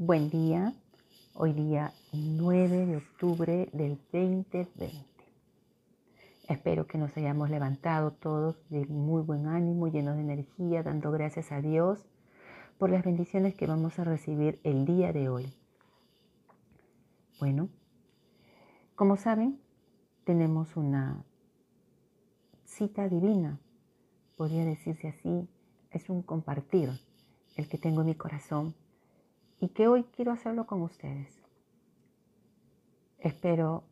Buen día, hoy día 9 de octubre del 2020. Espero que nos hayamos levantado todos de muy buen ánimo, llenos de energía, dando gracias a Dios por las bendiciones que vamos a recibir el día de hoy. Bueno, como saben, tenemos una cita divina, podría decirse así, es un compartir el que tengo en mi corazón y que hoy quiero hacerlo con ustedes. Espero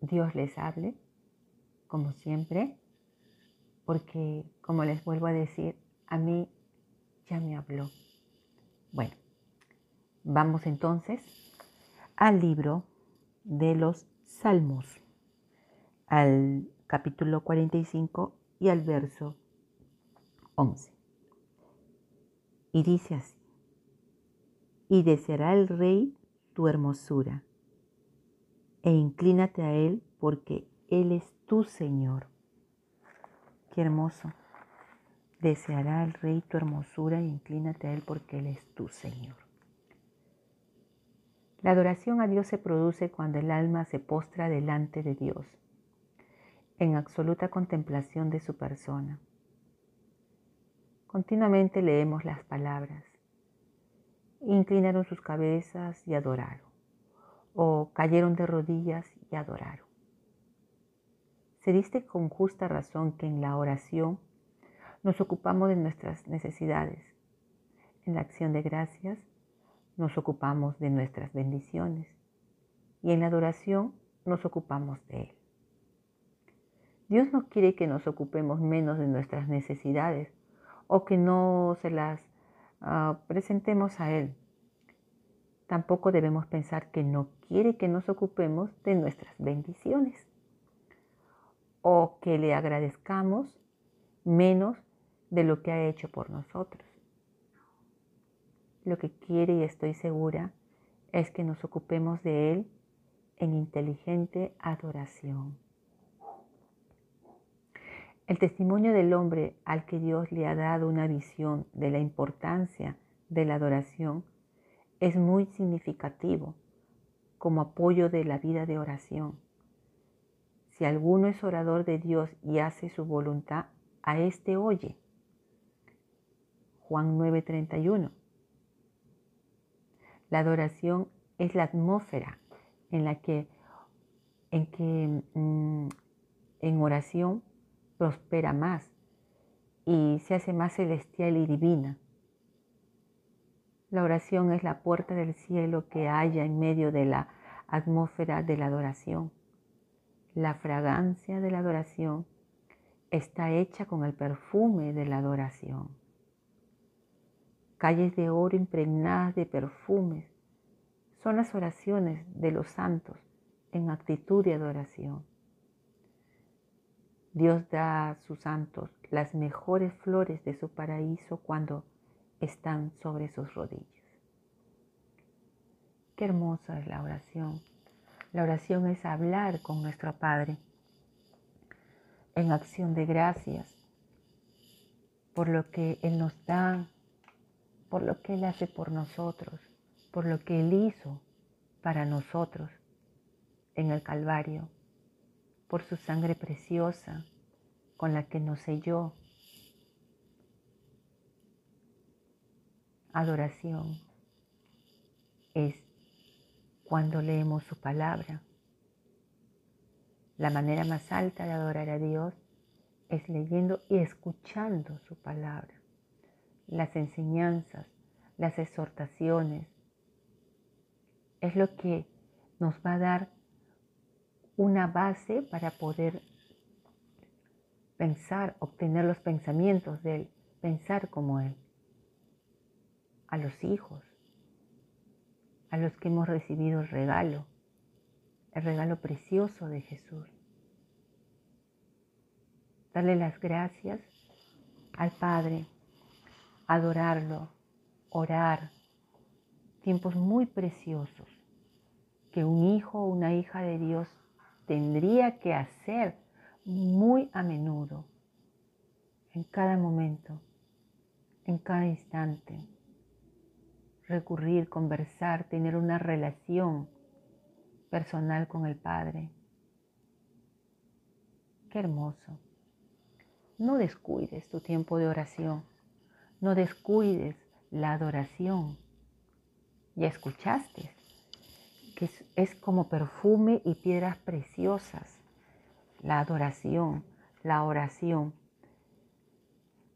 Dios les hable, como siempre, porque como les vuelvo a decir, a mí ya me habló. Bueno, vamos entonces al libro de los Salmos, al capítulo 45 y al verso 11. Y dice así y deseará el rey tu hermosura. E inclínate a él porque él es tu Señor. Qué hermoso. Deseará el rey tu hermosura e inclínate a él porque él es tu Señor. La adoración a Dios se produce cuando el alma se postra delante de Dios, en absoluta contemplación de su persona. Continuamente leemos las palabras, inclinaron sus cabezas y adoraron, o cayeron de rodillas y adoraron. Se diste con justa razón que en la oración nos ocupamos de nuestras necesidades. En la acción de gracias nos ocupamos de nuestras bendiciones y en la adoración nos ocupamos de Él. Dios no quiere que nos ocupemos menos de nuestras necesidades o que no se las Ah, presentemos a Él. Tampoco debemos pensar que no quiere que nos ocupemos de nuestras bendiciones o que le agradezcamos menos de lo que ha hecho por nosotros. Lo que quiere y estoy segura es que nos ocupemos de Él en inteligente adoración. El testimonio del hombre al que Dios le ha dado una visión de la importancia de la adoración es muy significativo como apoyo de la vida de oración. Si alguno es orador de Dios y hace su voluntad, a éste oye. Juan 9:31. La adoración es la atmósfera en la que en, que, mm, en oración prospera más y se hace más celestial y divina. La oración es la puerta del cielo que haya en medio de la atmósfera de la adoración. La fragancia de la adoración está hecha con el perfume de la adoración. Calles de oro impregnadas de perfumes son las oraciones de los santos en actitud de adoración. Dios da a sus santos las mejores flores de su paraíso cuando están sobre sus rodillas. Qué hermosa es la oración. La oración es hablar con nuestro Padre en acción de gracias por lo que Él nos da, por lo que Él hace por nosotros, por lo que Él hizo para nosotros en el Calvario por su sangre preciosa con la que nos selló. Adoración es cuando leemos su palabra. La manera más alta de adorar a Dios es leyendo y escuchando su palabra, las enseñanzas, las exhortaciones. Es lo que nos va a dar una base para poder pensar, obtener los pensamientos de Él, pensar como Él. A los hijos, a los que hemos recibido el regalo, el regalo precioso de Jesús. Darle las gracias al Padre, adorarlo, orar, tiempos muy preciosos que un hijo o una hija de Dios tendría que hacer muy a menudo, en cada momento, en cada instante. recurrir, conversar, tener una relación personal con el Padre. Qué hermoso. No descuides tu tiempo de oración. No descuides la adoración. Ya escuchaste es, como perfume y piedras preciosas. La adoración, la oración.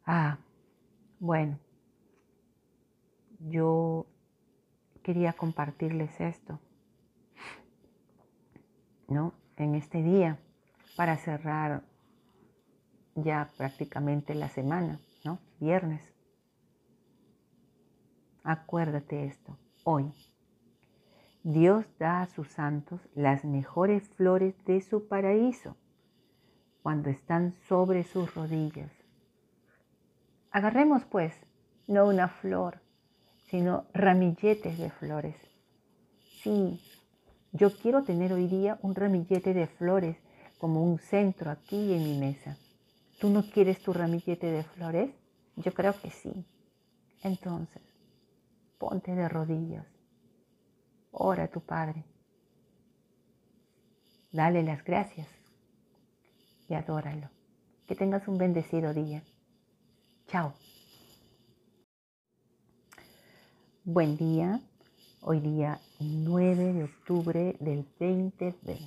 Ah, bueno, yo quería compartirles esto, ¿no? En este día, para cerrar ya prácticamente la semana, ¿no? Viernes. Acuérdate esto, hoy. Dios da a sus santos las mejores flores de su paraíso cuando están sobre sus rodillas. Agarremos pues no una flor, sino ramilletes de flores. Sí, yo quiero tener hoy día un ramillete de flores como un centro aquí en mi mesa. ¿Tú no quieres tu ramillete de flores? Yo creo que sí. Entonces, ponte de rodillas. Ora a tu Padre. Dale las gracias y adóralo. Que tengas un bendecido día. Chao. Buen día. Hoy día 9 de octubre del 2020.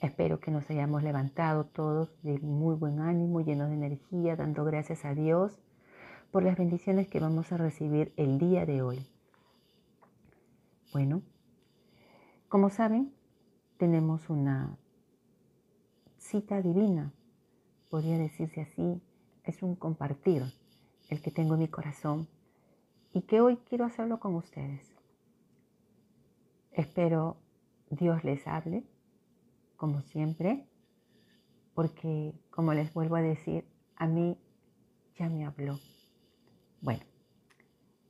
Espero que nos hayamos levantado todos de muy buen ánimo, llenos de energía, dando gracias a Dios por las bendiciones que vamos a recibir el día de hoy. Bueno, como saben, tenemos una cita divina, podría decirse así, es un compartir el que tengo en mi corazón y que hoy quiero hacerlo con ustedes. Espero Dios les hable como siempre, porque como les vuelvo a decir, a mí ya me habló. Bueno,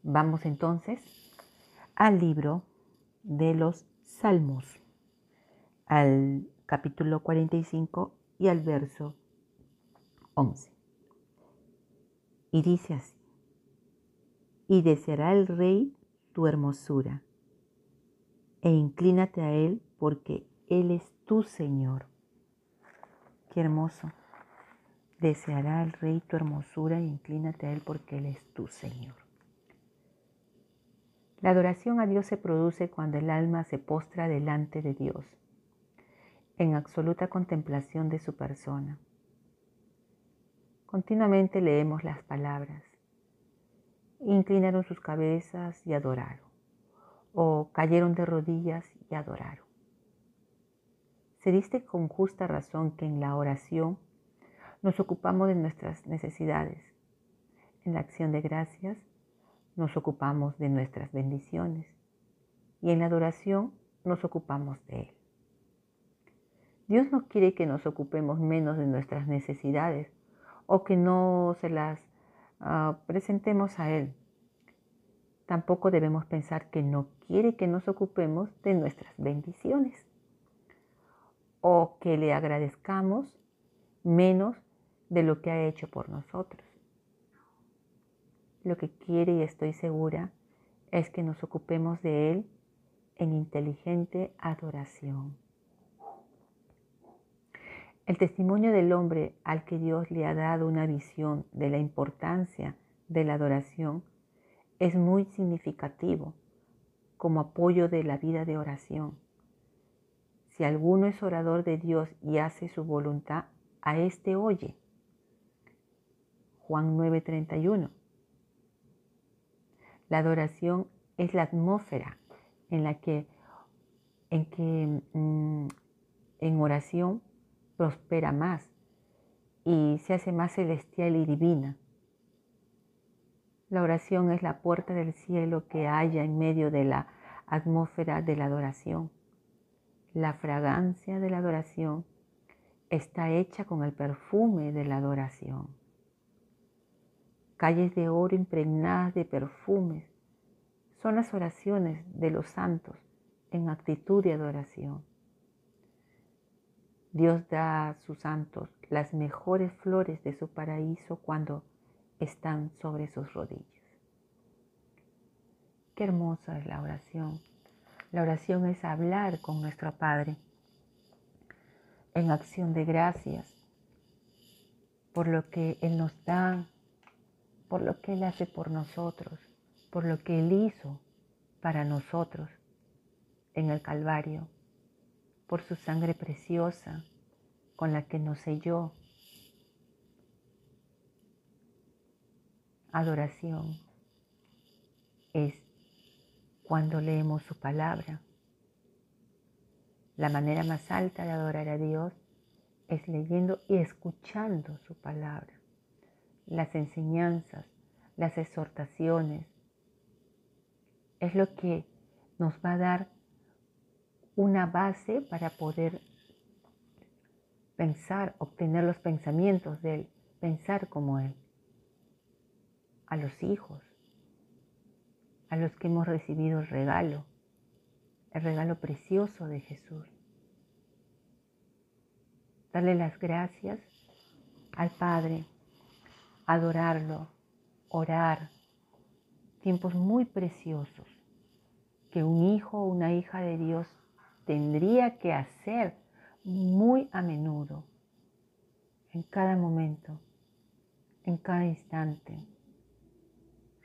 vamos entonces al libro de los Salmos, al capítulo 45 y al verso 11. Y dice así, y deseará el rey tu hermosura, e inclínate a él porque él es tu Señor. Qué hermoso. Deseará el Rey tu hermosura y inclínate a Él porque Él es tu Señor. La adoración a Dios se produce cuando el alma se postra delante de Dios, en absoluta contemplación de su persona. Continuamente leemos las palabras. Inclinaron sus cabezas y adoraron, o cayeron de rodillas y adoraron. Se diste con justa razón que en la oración nos ocupamos de nuestras necesidades. En la acción de gracias nos ocupamos de nuestras bendiciones. Y en la adoración nos ocupamos de Él. Dios no quiere que nos ocupemos menos de nuestras necesidades o que no se las ah, presentemos a Él. Tampoco debemos pensar que no quiere que nos ocupemos de nuestras bendiciones o que le agradezcamos menos de lo que ha hecho por nosotros. Lo que quiere y estoy segura es que nos ocupemos de Él en inteligente adoración. El testimonio del hombre al que Dios le ha dado una visión de la importancia de la adoración es muy significativo como apoyo de la vida de oración. Si alguno es orador de Dios y hace su voluntad, a éste oye. Juan 9:31. La adoración es la atmósfera en la que en, que, mm, en oración prospera más y se hace más celestial y divina. La oración es la puerta del cielo que haya en medio de la atmósfera de la adoración. La fragancia de la adoración está hecha con el perfume de la adoración. Calles de oro impregnadas de perfumes son las oraciones de los santos en actitud de adoración. Dios da a sus santos las mejores flores de su paraíso cuando están sobre sus rodillas. Qué hermosa es la oración. La oración es hablar con nuestro Padre en acción de gracias por lo que Él nos da, por lo que Él hace por nosotros, por lo que Él hizo para nosotros en el Calvario, por su sangre preciosa con la que nos selló. Adoración es cuando leemos su palabra. La manera más alta de adorar a Dios es leyendo y escuchando su palabra, las enseñanzas, las exhortaciones. Es lo que nos va a dar una base para poder pensar, obtener los pensamientos de Él, pensar como Él. A los hijos, a los que hemos recibido el regalo, el regalo precioso de Jesús. Darle las gracias al Padre, adorarlo, orar, tiempos muy preciosos que un hijo o una hija de Dios tendría que hacer muy a menudo, en cada momento, en cada instante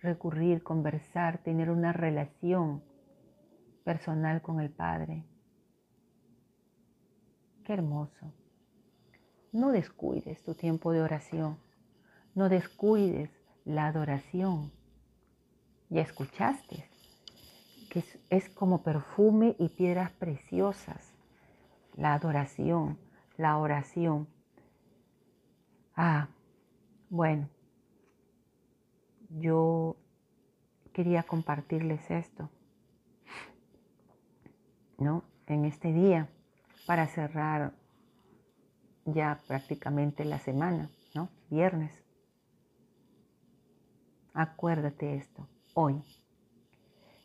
recurrir, conversar, tener una relación personal con el Padre. Qué hermoso. No descuides tu tiempo de oración. No descuides la adoración. Ya escuchaste que es, es como perfume y piedras preciosas. La adoración, la oración. Ah, bueno, yo quería compartirles esto, ¿no? En este día, para cerrar ya prácticamente la semana, ¿no? Viernes. Acuérdate esto, hoy.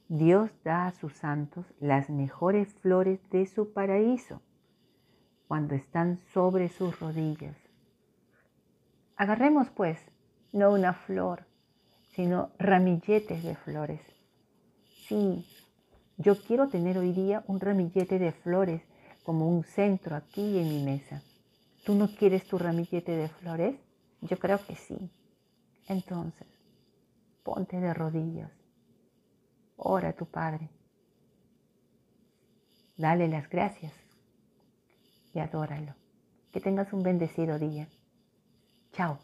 Dios da a sus santos las mejores flores de su paraíso cuando están sobre sus rodillas. Agarremos pues no una flor, sino ramilletes de flores. Sí, yo quiero tener hoy día un ramillete de flores como un centro aquí en mi mesa. ¿Tú no quieres tu ramillete de flores? Yo creo que sí. Entonces, ponte de rodillas. Ora a tu Padre. Dale las gracias y adóralo. Que tengas un bendecido día. Chao.